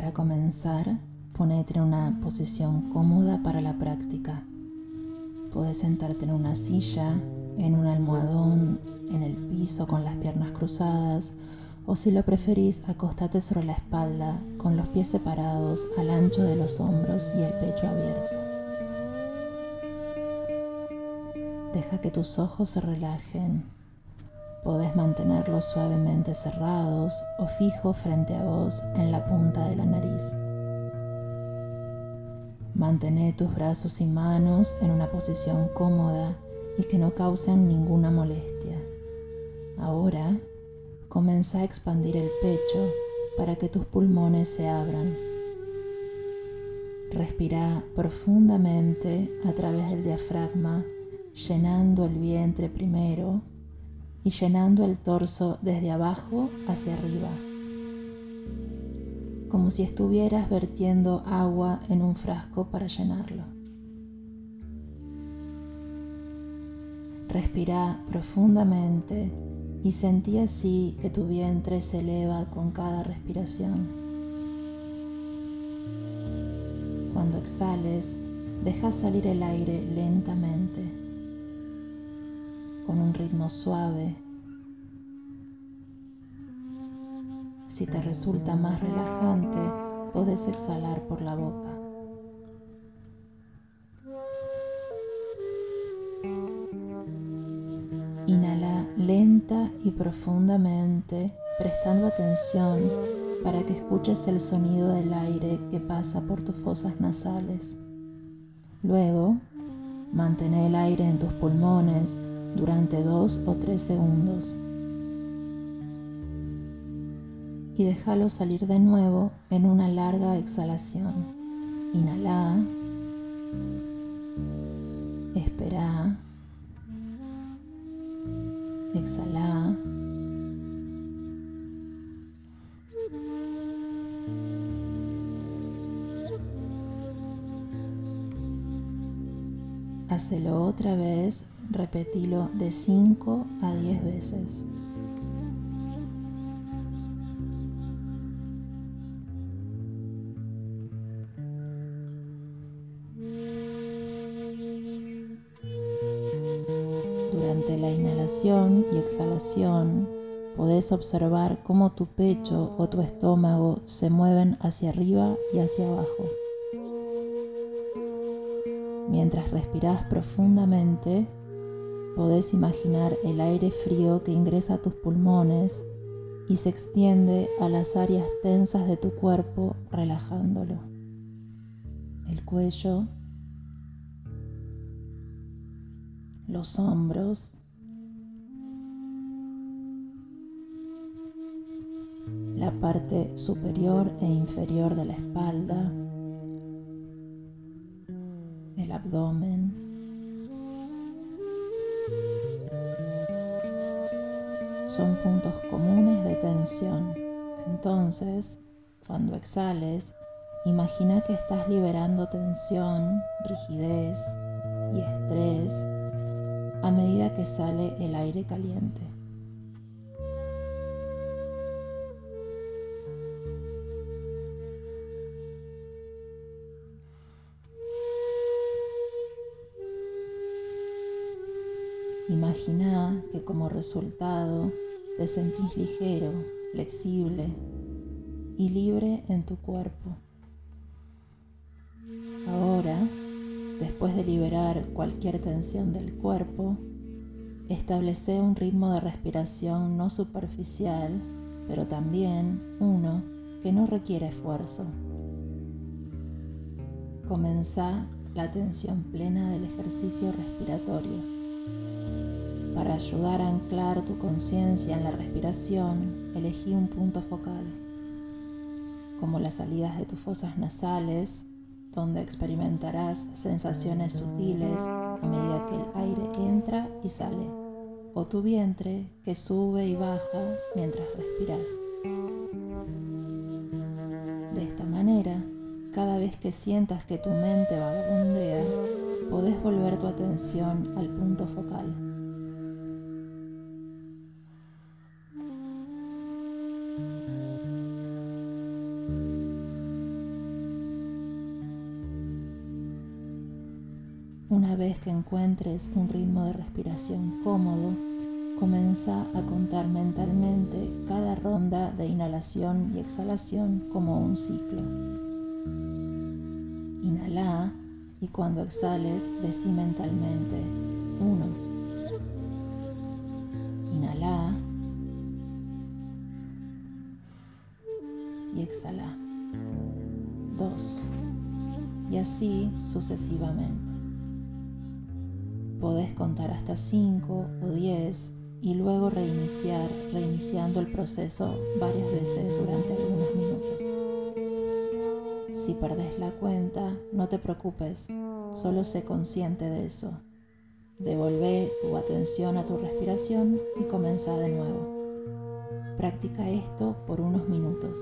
Para comenzar, ponete en una posición cómoda para la práctica. Puedes sentarte en una silla, en un almohadón, en el piso con las piernas cruzadas o si lo preferís, acostate sobre la espalda con los pies separados al ancho de los hombros y el pecho abierto. Deja que tus ojos se relajen. Podés mantenerlos suavemente cerrados o fijos frente a vos en la punta de la nariz. Mantén tus brazos y manos en una posición cómoda y que no causen ninguna molestia. Ahora Comienza a expandir el pecho para que tus pulmones se abran. Respira profundamente a través del diafragma, llenando el vientre primero y llenando el torso desde abajo hacia arriba, como si estuvieras vertiendo agua en un frasco para llenarlo. Respira profundamente y sentí así que tu vientre se eleva con cada respiración. Cuando exhales, deja salir el aire lentamente, con un ritmo suave. Si te resulta más relajante, puedes exhalar por la boca. lenta y profundamente, prestando atención para que escuches el sonido del aire que pasa por tus fosas nasales. Luego, mantén el aire en tus pulmones durante dos o tres segundos y déjalo salir de nuevo en una larga exhalación. Inhala, espera Exhala. Hacelo otra vez, repetilo de 5 a 10 veces. Durante la inhalación y exhalación podés observar cómo tu pecho o tu estómago se mueven hacia arriba y hacia abajo. Mientras respiras profundamente, podés imaginar el aire frío que ingresa a tus pulmones y se extiende a las áreas tensas de tu cuerpo relajándolo. El cuello, los hombros, la parte superior e inferior de la espalda, el abdomen. Son puntos comunes de tensión. Entonces, cuando exhales, imagina que estás liberando tensión, rigidez y estrés a medida que sale el aire caliente. Imagina que como resultado te sentís ligero, flexible y libre en tu cuerpo. Ahora Después de liberar cualquier tensión del cuerpo, establece un ritmo de respiración no superficial, pero también uno que no requiere esfuerzo. Comenzá la atención plena del ejercicio respiratorio. Para ayudar a anclar tu conciencia en la respiración, elegí un punto focal, como las salidas de tus fosas nasales donde experimentarás sensaciones sutiles a medida que el aire entra y sale, o tu vientre que sube y baja mientras respiras. De esta manera, cada vez que sientas que tu mente vagabundea, podés volver tu atención al punto focal. Vez que encuentres un ritmo de respiración cómodo, comienza a contar mentalmente cada ronda de inhalación y exhalación como un ciclo. Inhala y cuando exhales decí mentalmente 1. Inhala y exhala 2. Y así sucesivamente. Podés contar hasta 5 o 10 y luego reiniciar, reiniciando el proceso varias veces durante algunos minutos. Si perdés la cuenta, no te preocupes, solo sé consciente de eso. Devolvé tu atención a tu respiración y comienza de nuevo. Practica esto por unos minutos.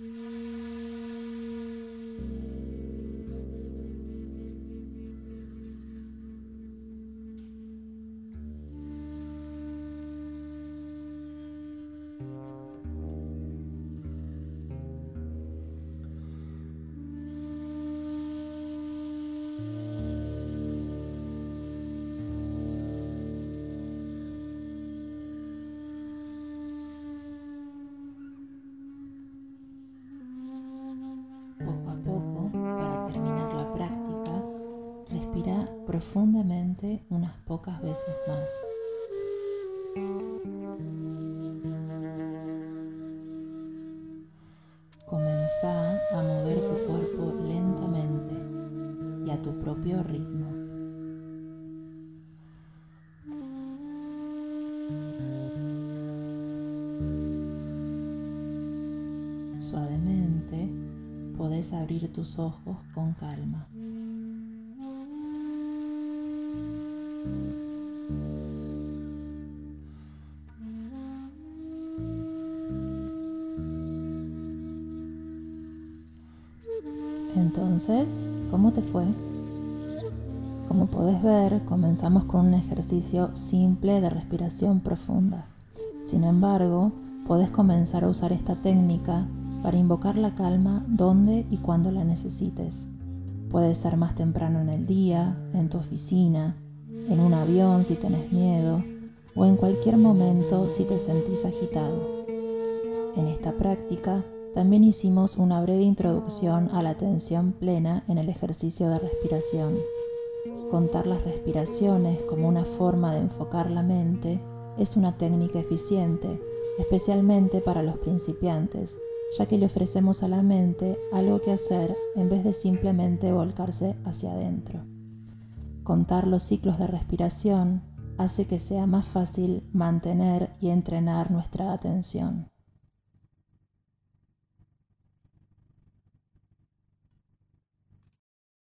mm profundamente unas pocas veces más. Comenzá a mover tu cuerpo lentamente y a tu propio ritmo. Suavemente podés abrir tus ojos con calma. Entonces, ¿cómo te fue? Como puedes ver, comenzamos con un ejercicio simple de respiración profunda. Sin embargo, puedes comenzar a usar esta técnica para invocar la calma donde y cuando la necesites. Puede ser más temprano en el día, en tu oficina, en un avión si tenés miedo o en cualquier momento si te sentís agitado. En esta práctica también hicimos una breve introducción a la atención plena en el ejercicio de respiración. Contar las respiraciones como una forma de enfocar la mente es una técnica eficiente, especialmente para los principiantes, ya que le ofrecemos a la mente algo que hacer en vez de simplemente volcarse hacia adentro. Contar los ciclos de respiración hace que sea más fácil mantener y entrenar nuestra atención.